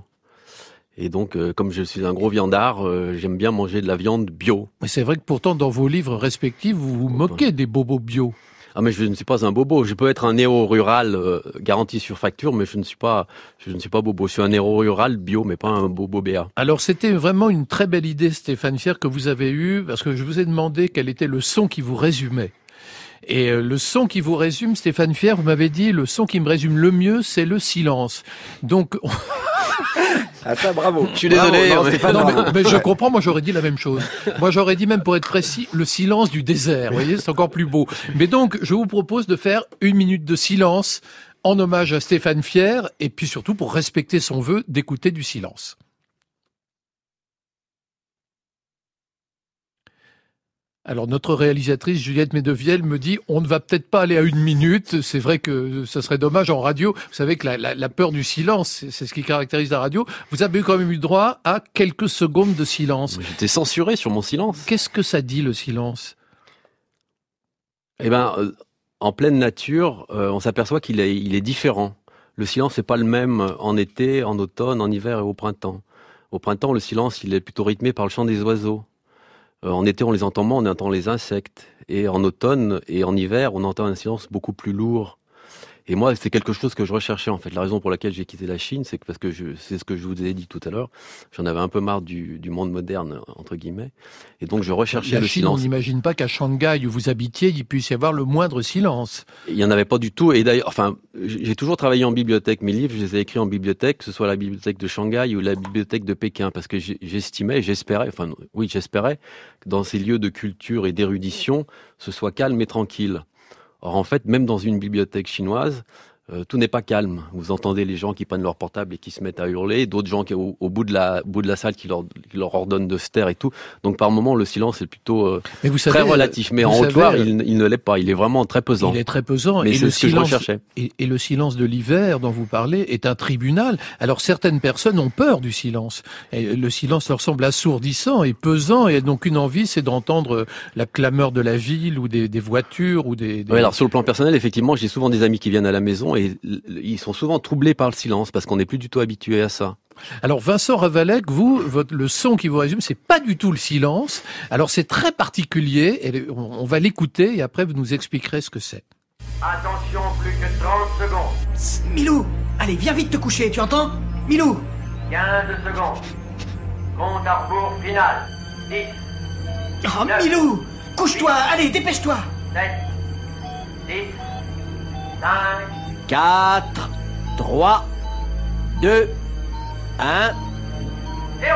Et donc, euh, comme je suis un gros viandard, euh, j'aime bien manger de la viande bio. Mais c'est vrai que pourtant, dans vos livres respectifs, vous vous moquez des bobos bio. Ah mais je ne suis pas un bobo. Je peux être un néo-rural euh, garanti sur facture, mais je ne suis pas, je ne suis pas bobo. Je suis un néo-rural bio, mais pas un bobo BA. Alors, c'était vraiment une très belle idée, Stéphane Fier, que vous avez eue, parce que je vous ai demandé quel était le son qui vous résumait. Et euh, le son qui vous résume, Stéphane Fier, vous m'avez dit, le son qui me résume le mieux, c'est le silence. Donc, Ah ça, bravo. Je suis désolé, Bravo, non, mais- Non, mais je comprends, moi j'aurais dit la même chose. Moi j'aurais dit même pour être précis, le silence du désert. Vous voyez, c'est encore plus beau. Mais donc, je vous propose de faire une minute de silence en hommage à Stéphane Fier et puis surtout pour respecter son vœu d'écouter du silence. Alors notre réalisatrice Juliette Medevielle me dit on ne va peut-être pas aller à une minute. C'est vrai que ça serait dommage en radio. Vous savez que la, la- la peur du silence, c'est ce qui caractérise la radio. Vous avez quand même eu droit à quelques secondes de silence. J'étais censuré sur mon silence. Qu'est-ce que ça dit le silence? Eh ben, euh, en pleine nature, euh, on s'aperçoit qu'il est, il est différent. Le silence n'est pas le même en été, en automne, en hiver et au printemps. Au printemps, le silence, il est plutôt rythmé par le chant des oiseaux. Euh, en été, on les entend moins, on entend les insectes. Et en automne et en hiver, on entend un silence beaucoup plus lourd. Et moi, c'est quelque chose que je recherchais en fait. La raison pour laquelle j'ai quitté la Chine, c'est que parce que c'est ce que je vous ai dit tout à l'heure. J'en avais un peu marre du, du monde moderne entre guillemets, et donc je recherchais La le Chine, on silence. n'imagine pas qu'à Shanghai où vous habitiez, il puisse y avoir le moindre silence. Il n'y en avait pas du tout. Et d'ailleurs, enfin, j'ai toujours travaillé en bibliothèque. Mes livres, je les ai écrits en bibliothèque, que ce soit la bibliothèque de Shanghai ou la bibliothèque de Pékin, parce que j'estimais, j'espérais, enfin, oui, j'espérais que dans ces lieux de culture et d'érudition, ce soit calme et tranquille. Or, en fait, même dans une bibliothèque chinoise, euh, tout n'est pas calme. Vous entendez les gens qui prennent leur portable et qui se mettent à hurler, d'autres gens qui au, au bout de la bout de la salle qui leur, qui leur ordonnent de se taire et tout. Donc par moment, le silence est plutôt euh, Mais vous très relatif. Mais en Haute-Loire, euh, il, il ne l'est pas. Il est vraiment très pesant. Il est très pesant. Mais et le ce que je silence, et, et le silence de l'hiver dont vous parlez est un tribunal. Alors certaines personnes ont peur du silence. Et le silence leur semble assourdissant et pesant et donc une envie, c'est d'entendre la clameur de la ville ou des, des voitures ou des. des- Ouais, alors sur le plan personnel, effectivement, j'ai souvent des amis qui viennent à la maison et ils sont souvent troublés par le silence parce qu'on n'est plus du tout habitué à ça. Alors Vincent Ravalec, vous, votre, le son qui vous résume, c'est pas du tout le silence. Alors c'est très particulier. Et on, on va l'écouter et après vous nous expliquerez ce que c'est. Attention, plus que 30 secondes. Milou, allez, viens vite te coucher, tu entends? Milou 15 secondes. Compte à rebours final. 10, Oh, Milou Couche-toi, allez, dépêche-toi 7, 6, 5, 4, 3, 2, 1. 0.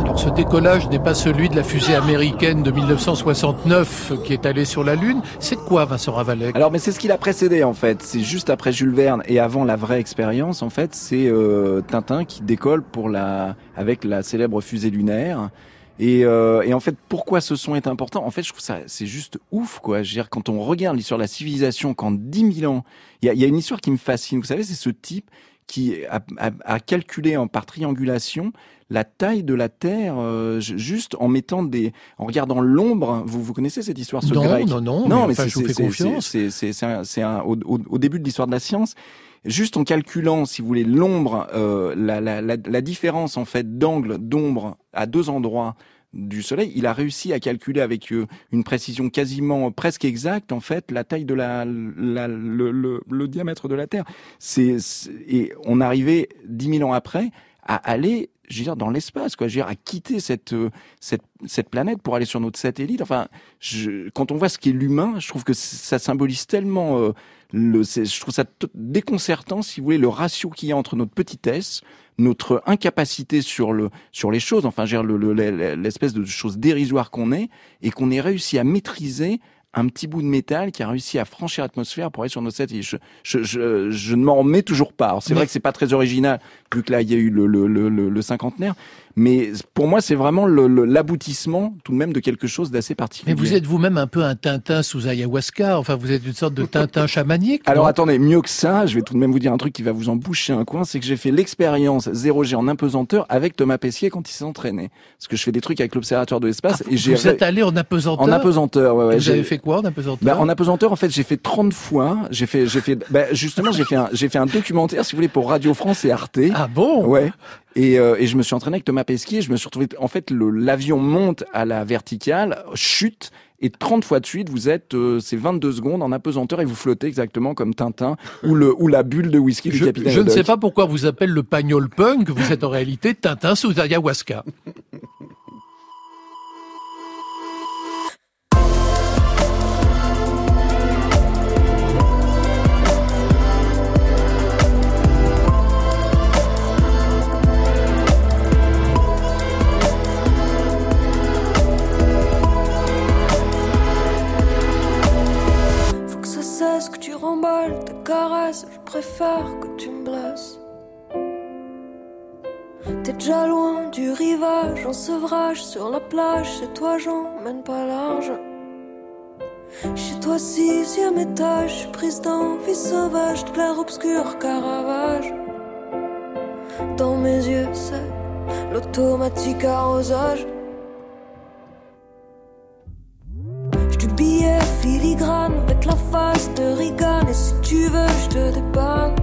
Alors ce décollage n'est pas celui de la fusée américaine de 1969 qui est allée sur la Lune. C'est quoi Vincent Ravalec? Alors, mais c'est ce qui l'a précédé en fait. C'est juste après Jules Verne et avant la vraie expérience. En fait, c'est euh, Tintin qui décolle pour la avec la célèbre fusée lunaire. Et, euh, et en fait, pourquoi ce son est important? En fait, je trouve ça c'est juste ouf, quoi. Je veux dire, quand on regarde l'histoire de la civilisation, qu'en 10 000 ans, il y a, y a une histoire qui me fascine. Vous savez, c'est ce type qui a, a- a calculé en par triangulation la taille de la Terre euh, ju- juste en mettant des, en regardant l'ombre. Vous vous connaissez cette histoire, ce Non, grec? non, non, non, mais mais, enfin, je vous fais confiance. c'est c'est au début de l'histoire de la science. Juste en calculant, si vous voulez, l'ombre, euh, la, la, la, la différence en fait d'angle d'ombre à deux endroits du Soleil, il a réussi à calculer avec euh, une précision quasiment presque exacte en fait la taille de la, le, diamètre de la Terre. C'est et on arrivait dix mille ans après à aller je veux dire, dans l'espace, quoi. Je veux dire, à quitter cette, euh, cette, planète pour aller sur notre satellite. Enfin, quand on voit ce qu'est l'humain, je trouve que ça symbolise tellement euh, le, je trouve ça déconcertant, si vous voulez, le ratio qu'il y a entre notre petitesse, notre incapacité sur le, sur les choses, enfin, le- le- le- l'espèce de chose dérisoire qu'on est, et qu'on ait réussi à maîtriser un petit bout de métal qui a réussi à franchir l'atmosphère pour aller sur notre satellite. Je, je, je, je ne m'en remets toujours pas. Alors, C'est vrai que c'est pas très original, vu que là, il y a eu le, le, le, le, le cinquantenaire. Mais pour moi, c'est vraiment l'aboutissement, tout de même, de quelque chose d'assez particulier. Mais vous êtes vous-même un peu un Tintin sous ayahuasca. Enfin, vous êtes une sorte de Tintin chamanique. Alors attendez, mieux que ça, je vais tout de même vous dire un truc qui va vous en boucher un coin, c'est que j'ai fait l'expérience 0G en impesanteur avec Thomas Pessier quand il s'est entraîné. Parce que je fais des trucs avec l'observatoire de l'espace et j'ai Ah, vous êtes allé en apesanteur en apesanteur, ouais, ouais. Vous avez fait quoi en apesanteur Bah, en apesanteur, en fait, j'ai fait 30 fois. J'ai fait, j'ai fait, bah, justement, j'ai fait un, j'ai fait un documentaire, si vous voulez, pour Radio France et Arte. Ah bon? Ouais. Et, euh, et je me suis entraîné avec Thomas Pesquet. Je me suis retrouvé, en fait, l'avion monte à la verticale, chute, et 30 fois de suite, vous êtes, euh, c'est 22 secondes en apesanteur et vous flottez exactement comme Tintin ou le, ou la bulle de whisky du Je, capitaine je ne sais pas pourquoi vous appelle le pagnol punk. Vous êtes en réalité Tintin sous ayahuasca. Je préfère que tu me blesses. T'es déjà loin du rivage, en sevrage sur la plage. Chez toi, j'emmène pas large. Chez toi, sixième étage, je suis prise d'envie sauvage, de clair obscur, Caravage. Dans mes yeux, c'est l'automatique arrosage. Du billet filigrane avec la face de Reagan. Et si tu veux, je te dépanne.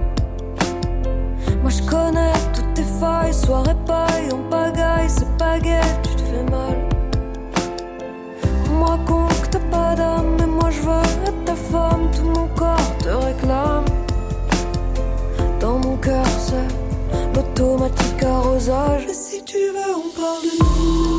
Moi je connais toutes tes failles, soirée paille, en pagaille, c'est pas gay, tu te fais mal. On me raconte que t'as pas d'âme, mais moi je veux être ta femme, tout mon corps te réclame. Dans mon cœur, c'est l'automatique arrosage. Et si tu veux, on parle de nous.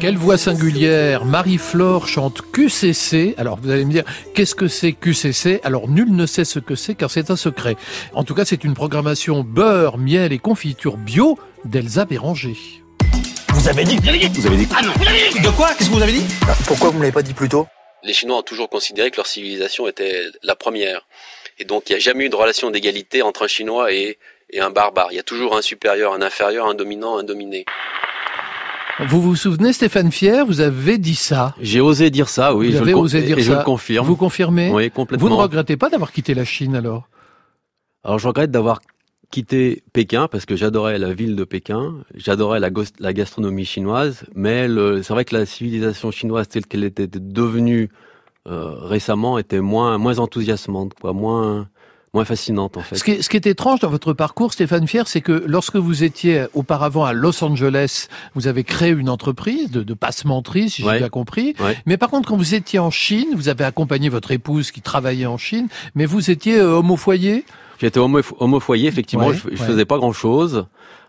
Quelle voix singulière Marie-Flore chante QCC. Alors vous allez me dire, qu'est-ce que c'est QCC Alors nul ne sait ce que c'est car c'est un secret. En tout cas, c'est une programmation beurre, miel et confiture bio d'Elsa Béranger. Vous avez dit Vous avez dit Vous avez dit Ah non, vous avez dit De quoi? Qu'est-ce que vous avez dit? Pourquoi vous me l'avez pas dit plus tôt? Les Chinois ont toujours considéré que leur civilisation était la première. Et donc, il n'y a jamais eu de relation d'égalité entre un Chinois et, et un barbare. Il y a toujours un supérieur, un inférieur, un dominant, un dominé. Vous vous souvenez, Stéphane Fier, vous avez dit ça. J'ai osé dire ça, oui. vous je avez le osé dire et ça. je le confirme. Vous confirmez Oui, complètement. Vous ne regrettez pas d'avoir quitté la Chine alors Alors je regrette d'avoir quitté Pékin parce que j'adorais la ville de Pékin, j'adorais la, gastronomie chinoise, mais c'est vrai que la civilisation chinoise telle qu'elle était devenue euh, récemment était moins moins enthousiasmante, quoi, moins moins fascinante en fait. Ce qui, est, ce qui est étrange dans votre parcours, Stéphane Fier, c'est que lorsque vous étiez auparavant à Los Angeles, vous avez créé une entreprise de, de passementerie, si j'ai Ouais. bien compris. Ouais. Mais par contre, quand vous étiez en Chine, vous avez accompagné votre épouse qui travaillait en Chine, mais vous étiez euh, homme au foyer? J'étais homo, homo foyer, effectivement, Ouais, je, je faisais pas grand chose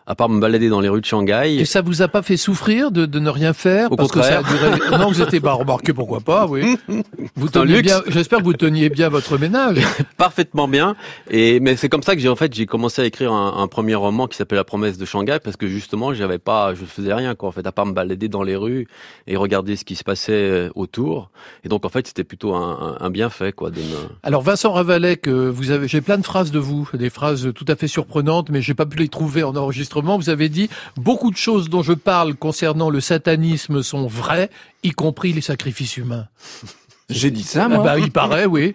à part me balader dans les rues de Shanghai. Et ça vous a pas fait souffrir de, de ne rien faire Au parce contraire. que ça a duré... Non, vous étiez pas remarqué, pourquoi pas, oui. Vous teniez bien, j'espère que vous teniez bien votre ménage. parfaitement bien. Et mais c'est comme ça que j'ai en fait j'ai commencé à écrire un, un premier roman qui s'appelle La promesse de Shanghai parce que justement j'avais pas, je faisais rien quoi en fait à part me balader dans les rues et regarder ce qui se passait euh, autour. Et donc en fait c'était plutôt un, un, un bienfait quoi de me... Alors Vincent Ravalec, vous avez, j'ai plein de phrases de vous, des phrases tout à fait surprenantes, mais j'ai pas pu les trouver en enregistrement. Vous avez dit beaucoup de choses dont je parle concernant le satanisme sont vraies, y compris les sacrifices humains. J'ai dit ça, Ah moi bah, il paraît, oui.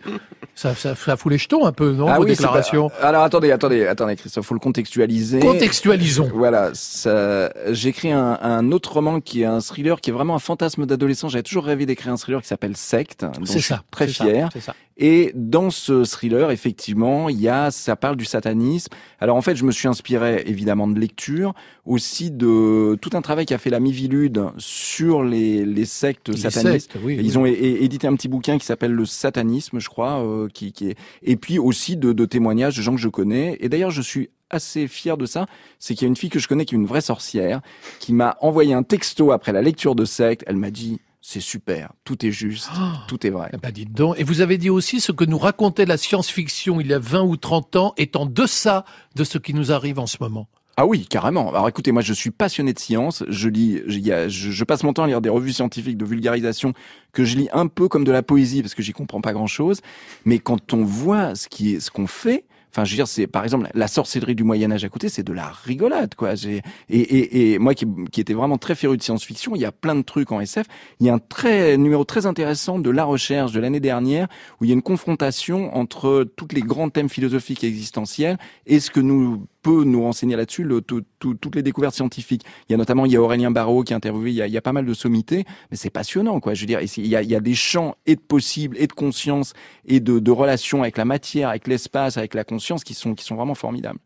Ça, ça, ça fout les jetons un peu, non, Ah vos oui, déclarations pas- Alors attendez, attendez, attendez, Christophe, faut le contextualiser. Contextualisons. Voilà, ça... j'écris un, un autre roman qui est un thriller qui est vraiment un fantasme d'adolescent. J'avais toujours rêvé d'écrire un thriller qui s'appelle Secte, dont C'est je suis ça, très fier. c'est ça. Et dans ce thriller, effectivement, il y a, ça parle du satanisme. Alors en fait, je me suis inspiré évidemment de lecture, aussi de tout un travail qu'a fait la Mivilude sur les, les sectes Les satanistes. sectes, oui, Ils oui. ont édité un petit bouquin qui s'appelle Le Satanisme, je crois, euh, qui, qui est... et puis aussi de, de témoignages de gens que je connais. Et d'ailleurs, je suis assez fier de ça, c'est qu'il y a une fille que je connais qui est une vraie sorcière, qui m'a envoyé un texto après la lecture de secte. Elle m'a dit, c'est super, tout est juste, tout est vrai. Bah dites donc. Et vous avez dit aussi ce que nous racontait la science-fiction il y a 20 ou 30 ans est en deçà de ce qui nous arrive en ce moment. Ah oui, carrément. Alors écoutez, moi je suis passionné de science. Je lis, je, je passe mon temps à lire des revues scientifiques de vulgarisation que je lis un peu comme de la poésie parce que j'y comprends pas grand chose. Mais quand on voit ce qui est, ce qu'on fait, enfin je veux dire, c'est par exemple la sorcellerie du Moyen Âge à côté, c'est de la rigolade quoi. Et, et, et moi qui, qui était vraiment très féru de science-fiction, il y a plein de trucs en SF. Il y a un très numéro très intéressant de La Recherche de l'année dernière où il y a une confrontation entre tous les grands thèmes philosophiques et existentiels et ce que nous peut nous renseigner là-dessus le, tout- tout- toutes les découvertes scientifiques. Il y a notamment il y a Aurélien Barraud qui a interviewé, il y a, il y a pas mal de sommités, mais c'est passionnant quoi. Je veux dire, il y a, il y a des champs et de possibles et de conscience et de, de relations avec la matière, avec l'espace, avec la conscience qui sont qui sont vraiment formidables.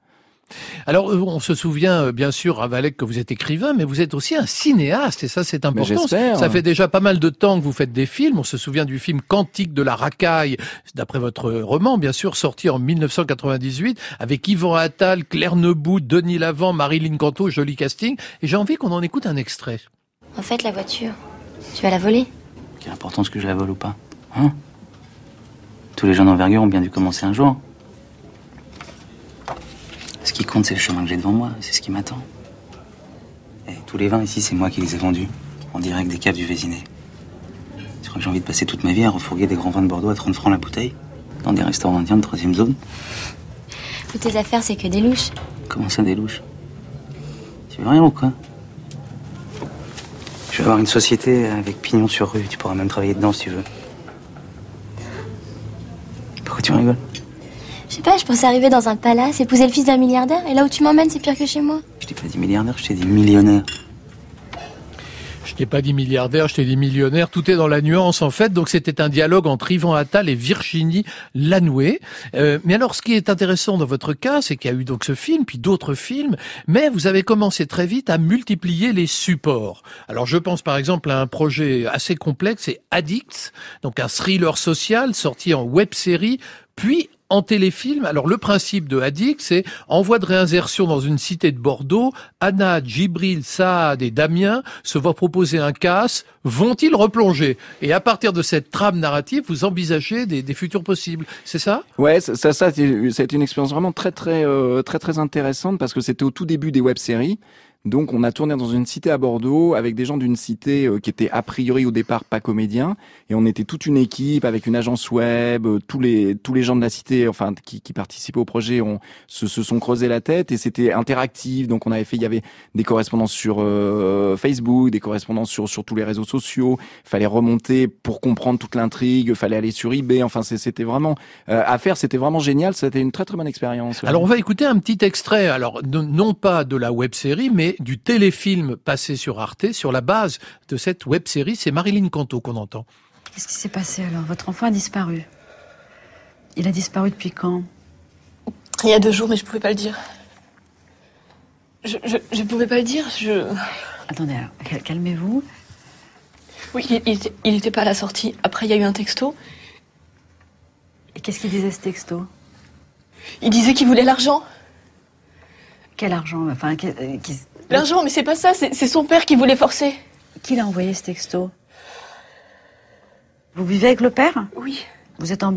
Alors, euh, on se souvient euh, bien sûr, Ravalek, que vous êtes écrivain, mais vous êtes aussi un cinéaste, et ça c'est important. Ça fait déjà pas mal de temps que vous faites des films. On se souvient du film Cantique de la racaille, d'après votre roman, bien sûr, sorti en 1998, avec Yvan Attal, Claire Nebout, Denis Lavant, Marilyn Canto, joli casting. Et j'ai envie qu'on en écoute un extrait. En fait, la voiture, tu vas la voler? Quelle importance que je la vole ou pas? Hein? Tous les gens d'envergure ont bien dû commencer un jour. Ce qui compte, c'est le chemin que j'ai devant moi, c'est ce qui m'attend. Et tous les vins ici, c'est moi qui les ai vendus, en direct des caves du Vésinet. Tu crois que j'ai envie de passer toute ma vie à refourguer des grands vins de Bordeaux à 30 francs la bouteille Dans des restaurants indiens de troisième zone Toutes tes affaires, c'est que des louches. Comment ça, des louches? Tu veux rien ou quoi? Je vais avoir une société avec pignon sur rue, tu pourras même travailler dedans si tu veux. Pourquoi tu rigoles? Je sais pas, je pensais arriver dans un palace, épouser le fils d'un milliardaire, et là où tu m'emmènes, c'est pire que chez moi. Je t'ai pas dit milliardaire, je t'ai dit millionnaire. Je t'ai pas dit milliardaire, je t'ai dit millionnaire. Tout est dans la nuance en fait. Donc c'était un dialogue entre Yvan Attal et Virginie Lanoué. Euh, mais alors, ce qui est intéressant dans votre cas, c'est qu'il y a eu donc ce film, puis d'autres films, mais vous avez commencé très vite à multiplier les supports. Alors je pense par exemple à un projet assez complexe, c'est Addicts, donc un thriller social sorti en web série, puis en téléfilm. Alors le principe de Addict, c'est envoi de réinsertion dans une cité de Bordeaux. Anna, Djibril, Saad et Damien se voient proposer un casse. Vont-ils replonger? Et à partir de cette trame narrative, vous envisagez des, futurs possibles. C'est ça? Ouais, ça, ça, été une expérience vraiment très, très, euh, très, très intéressante parce que c'était au tout début des web-séries. Donc, on a tourné dans une cité à Bordeaux avec des gens d'une cité euh, qui étaient a priori au départ pas comédiens, et on était toute une équipe avec une agence web, euh, tous les tous les gens de la cité, enfin qui, qui participaient au projet, on se, se sont creusé la tête et c'était interactif. Donc, on avait fait, il y avait des correspondances sur euh, Facebook, des correspondances sur sur tous les réseaux sociaux. Fallait remonter pour comprendre toute l'intrigue, fallait aller sur eBay. Enfin, c'était vraiment euh, à faire, c'était vraiment génial. C'était une très très bonne expérience. Alors on va écouter un petit extrait, alors non- pas de la web-série, mais du téléfilm passé sur Arte, sur la base de cette web-série. C'est Marilyn Canto qu'on entend. Qu'est-ce qui s'est passé alors? Votre enfant a disparu. Il a disparu depuis quand? Il y a deux jours, mais je pouvais pas le dire. Je, je, je pouvais pas le dire, je... Attendez, alors, calmez-vous. Oui, il, il était, il était pas à la sortie. Après, il y a eu un texto. Et qu'est-ce qu'il disait ce texto? Il disait qu'il voulait l'argent. Quel argent? Enfin, que- euh, L'argent, mais c'est pas ça, c'est son père qui voulait forcer. qui l'a envoyé ce texto? Vous vivez avec le père? Oui. Vous êtes en,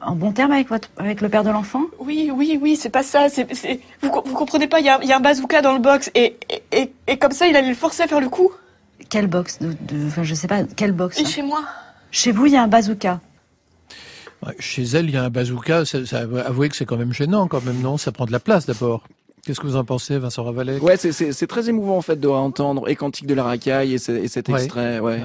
en bon terme avec, votre, avec le père de l'enfant? Oui, oui, oui, c'est pas ça. Vous, vous comprenez pas, il y a, il y a un bazooka dans le box et, et, et, et comme ça, il allait le forcer à faire le coup. Quelle box de, de- Enfin, je sais pas, quelle box Et chez moi. Chez vous, il y a un bazooka. Ouais, Chez elle, il y a un bazooka. Ça, ça, avouez que c'est quand même gênant, quand même, non? Ça prend de la place d'abord. Qu'est-ce que vous en pensez, Vincent Ravalek Ouais, c'est- très émouvant en fait de réentendre et Cantique de la racaille et, ce- et cet extrait. Ouais.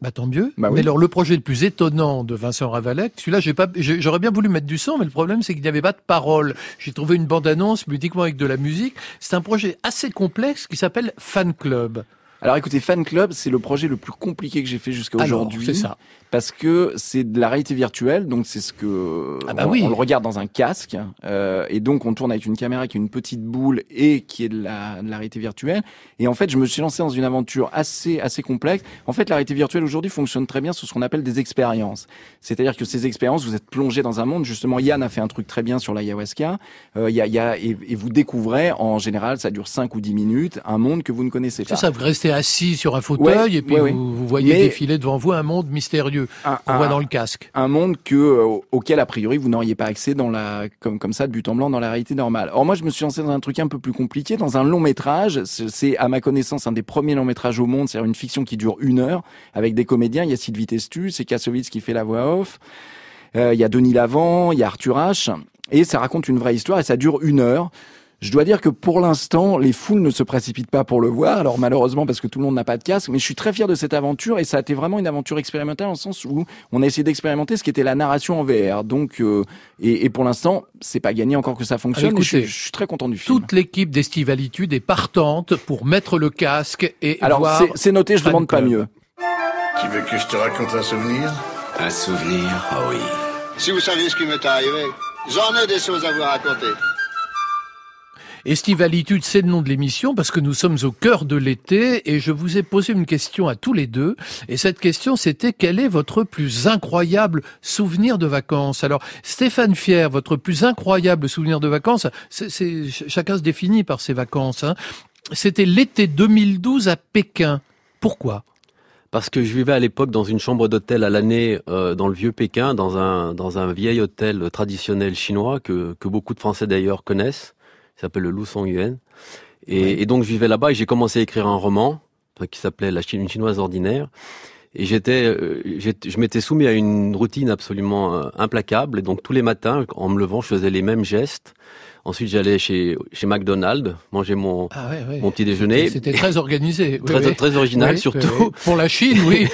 Bah tant mieux. Bah oui. Mais alors le projet le plus étonnant de Vincent Ravalek, celui-là j'ai pas, j'aurais bien voulu mettre du son, mais le problème c'est qu'il n'y avait pas de parole. J'ai trouvé une bande-annonce mais uniquement avec de la musique. C'est un projet assez complexe qui s'appelle Fan Club. Alors écoutez, Fan Club, c'est le projet le plus compliqué que j'ai fait jusqu'à Alors, aujourd'hui. c'est ça. Parce que c'est de la réalité virtuelle, donc c'est ce que Ah bah on, oui. on le regarde dans un casque, euh, et donc on tourne avec une caméra qui est une petite boule et qui est de la, de la réalité virtuelle. Et en fait, je me suis lancé dans une aventure assez assez complexe. En fait, la réalité virtuelle aujourd'hui fonctionne très bien sur ce qu'on appelle des expériences. C'est-à-dire que ces expériences, vous êtes plongé dans un monde. Justement, Yann a fait un truc très bien sur l'ayahuasca. Euh, y a, y a, et, et vous découvrez, en général, ça dure 5 ou 10 minutes, un monde que vous ne connaissez pas. C'est ça, vous restez assis sur un fauteuil Ouais, et puis ouais, ouais. vous, vous voyez Mais- défiler devant vous un monde mystérieux qu'on voit dans le casque. un monde que euh, auquel a priori vous n'auriez pas accès dans la comme comme ça de but en blanc dans la réalité normale. Or moi je me suis lancé dans un truc un peu plus compliqué, dans un long métrage. C'est à ma connaissance un des premiers longs métrages au monde, c'est une fiction qui dure une heure avec des comédiens. Il y a Sylvie Testu, c'est Kassovitz qui fait la voix off. Euh, il y a Denis Lavant, il y a Arthur H. Et ça raconte une vraie histoire et ça dure une heure. Je dois dire que pour l'instant, les foules ne se précipitent pas pour le voir. Alors malheureusement parce que tout le monde n'a pas de casque, mais je suis très fier de cette aventure et ça a été vraiment une aventure expérimentale en le sens où on a essayé d'expérimenter ce qui était la narration en VR. Donc euh, et, et pour l'instant, c'est pas gagné encore que ça fonctionne. mais je, écoutez, je suis très content du film. Toute l'équipe d'Estivalitude est partante pour mettre le casque et Alors voir c'est- c'est noté, je demande pas mieux. Tu veux que je te raconte un souvenir? Un souvenir Ah oui. Si vous saviez ce qui m'est arrivé, j'en ai des choses à vous raconter. Estivalitude, c'est le nom de l'émission parce que nous sommes au cœur de l'été et je vous ai posé une question à tous les deux. Et cette question, c'était quel est votre plus incroyable souvenir de vacances? Alors, Stéphane Fier, votre plus incroyable souvenir de vacances, c'est, c'est- ch- chacun se définit par ses vacances. hein. C'était l'été 2012 à Pékin. Pourquoi? Parce que je vivais à l'époque dans une chambre d'hôtel à l'année euh, dans le vieux Pékin, dans un dans un vieil hôtel traditionnel chinois que que beaucoup de Français d'ailleurs connaissent. Il s'appelle le Lusong Yuan. Et, et donc je vivais là-bas et j'ai commencé à écrire un roman qui s'appelait La Chine, une chinoise ordinaire. Et j'étais, euh, je m'étais soumis à une routine absolument euh, implacable. Et donc tous les matins, en me levant, je faisais les mêmes gestes. Ensuite, j'allais chez chez McDonald's manger mon Ah ouais, ouais. mon petit déjeuner. C'était très organisé. Oui, Très, oui. très original, Oui, surtout. Pour la Chine, oui.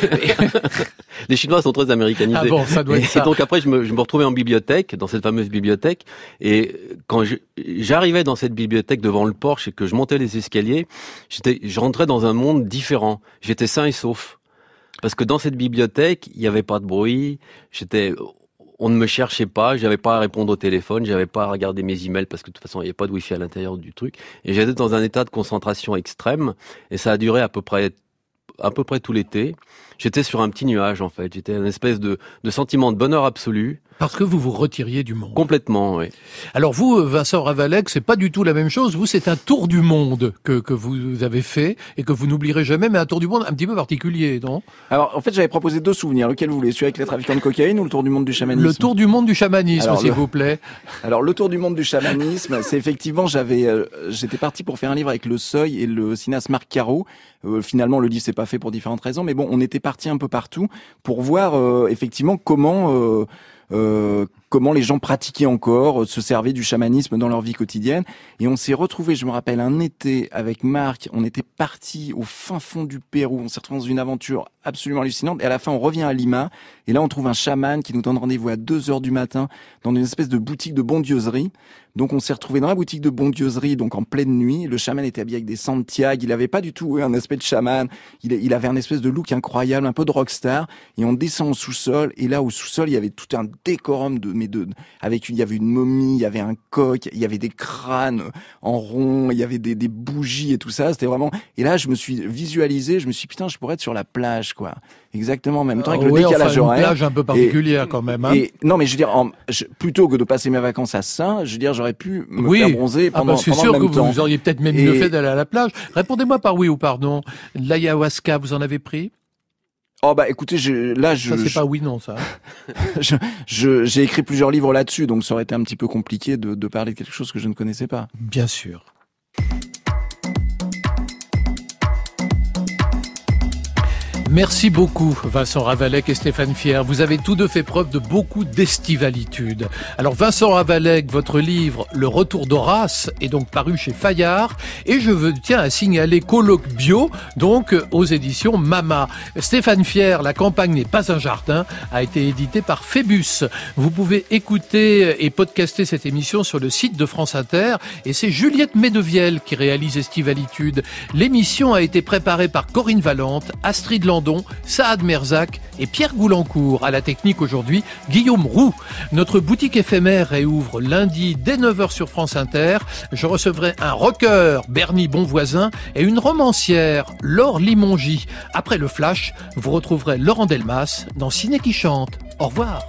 Les Chinois sont très américanisés. Ah bon, ça doit être et ça. donc après, je me, je me retrouvais en bibliothèque, dans cette fameuse bibliothèque. Et quand j'arrivais dans cette bibliothèque devant le porche et que je montais les escaliers, j'étais, je rentrais dans un monde différent. J'étais sain et sauf. Parce que dans cette bibliothèque, il n'y avait pas de bruit. J'étais, on ne me cherchait pas. J'avais pas à répondre au téléphone. J'avais pas à regarder mes emails parce que de toute façon, il n'y avait pas de wifi à l'intérieur du truc. Et j'étais dans un état de concentration extrême. Et ça a duré à peu près à peu près tout l'été. J'étais sur un petit nuage en fait. J'étais une espèce de, de sentiment de bonheur absolu. Parce que vous vous retiriez du monde. Complètement, oui. Alors vous, Vincent Ravalec, c'est pas du tout la même chose. Vous, c'est un tour du monde que, que vous avez fait et que vous n'oublierez jamais, mais un tour du monde un petit peu particulier, non? Alors en fait j'avais proposé deux souvenirs. Lequel vous voulez? Celui avec les trafiquants de cocaïne ou le tour du monde du chamanisme? Le tour du monde du chamanisme, s'il le- vous plaît. Alors le tour du monde du chamanisme, c'est effectivement j'avais euh, j'étais parti pour faire un livre avec le Seuil et le cinéaste Marc Caro. Euh, finalement le livre s'est pas fait pour différentes raisons, mais bon on était parti un peu partout pour voir euh, effectivement comment euh, comment les gens pratiquaient encore, se servaient du chamanisme dans leur vie quotidienne. Et on s'est retrouvé, je me rappelle, un été avec Marc. On était parti au fin fond du Pérou. On s'est retrouvé dans une aventure absolument hallucinante. Et à la fin, on revient à Lima. Et là, on trouve un chaman qui nous donne rendez-vous à 2 heures du matin dans une espèce de boutique de bondieuserie. Donc, on s'est retrouvé dans la boutique de bondieuserie, donc en pleine nuit. Le chaman était habillé avec des Santiago. Il avait pas du tout un aspect de chaman. Il, il avait un espèce de look incroyable, un peu de rockstar. Et on descend au sous-sol. Et là, au sous-sol, il y avait tout un décorum de, mais de, avec une, il y avait une momie, il y avait un coq, il y avait des crânes en rond, il y avait des, des bougies et tout ça. C'était vraiment, et là, je me suis visualisé, je me suis dit, putain, je pourrais être sur la plage, quoi. Exactement, en même temps, avec Ah le ouais, décalage enfin, une plage un peu Et- particulière, quand même, hein. Et, non, mais je veux dire, en- je- plutôt que de passer mes vacances à Saint, je veux dire, j'aurais pu me oui, faire bronzer ah bah, pendant sûr le que même vous, temps. vous auriez peut-être même Et- mieux fait d'aller à la plage. Répondez-moi par oui ou par non. L'ayahuasca, vous en avez pris? Oh bah écoutez, je, là je, Ça, c'est je- pas oui, non, ça. je- je- j'ai écrit plusieurs livres là-dessus, donc ça aurait été un petit peu compliqué de, de parler de quelque chose que je ne connaissais pas. Bien sûr. Merci beaucoup, Vincent Ravalec et Stéphane Fier. Vous avez tous deux fait preuve de beaucoup d'estivalitude. Alors, Vincent Ravalec, votre livre Le Retour d'Horace est donc paru chez Fayard. Et je tiens, à signaler Colloque Bio, donc euh, aux éditions Mama. Stéphane Fier, La campagne n'est pas un jardin, a été édité par Phébus. Vous pouvez écouter et podcaster cette émission sur le site de France Inter. Et c'est Juliette Medevielle qui réalise Estivalitude. L'émission a été préparée par Corinne Valente, Astrid Landry Saad Merzak et Pierre Goulancourt. À la technique aujourd'hui, Guillaume Roux. Notre boutique éphémère réouvre lundi dès 9h sur France Inter. Je recevrai un rocker, Bernie Bonvoisin, et une romancière, Laure Limongi. Après le flash, vous retrouverez Laurent Delmas dans Ciné qui chante. Au revoir.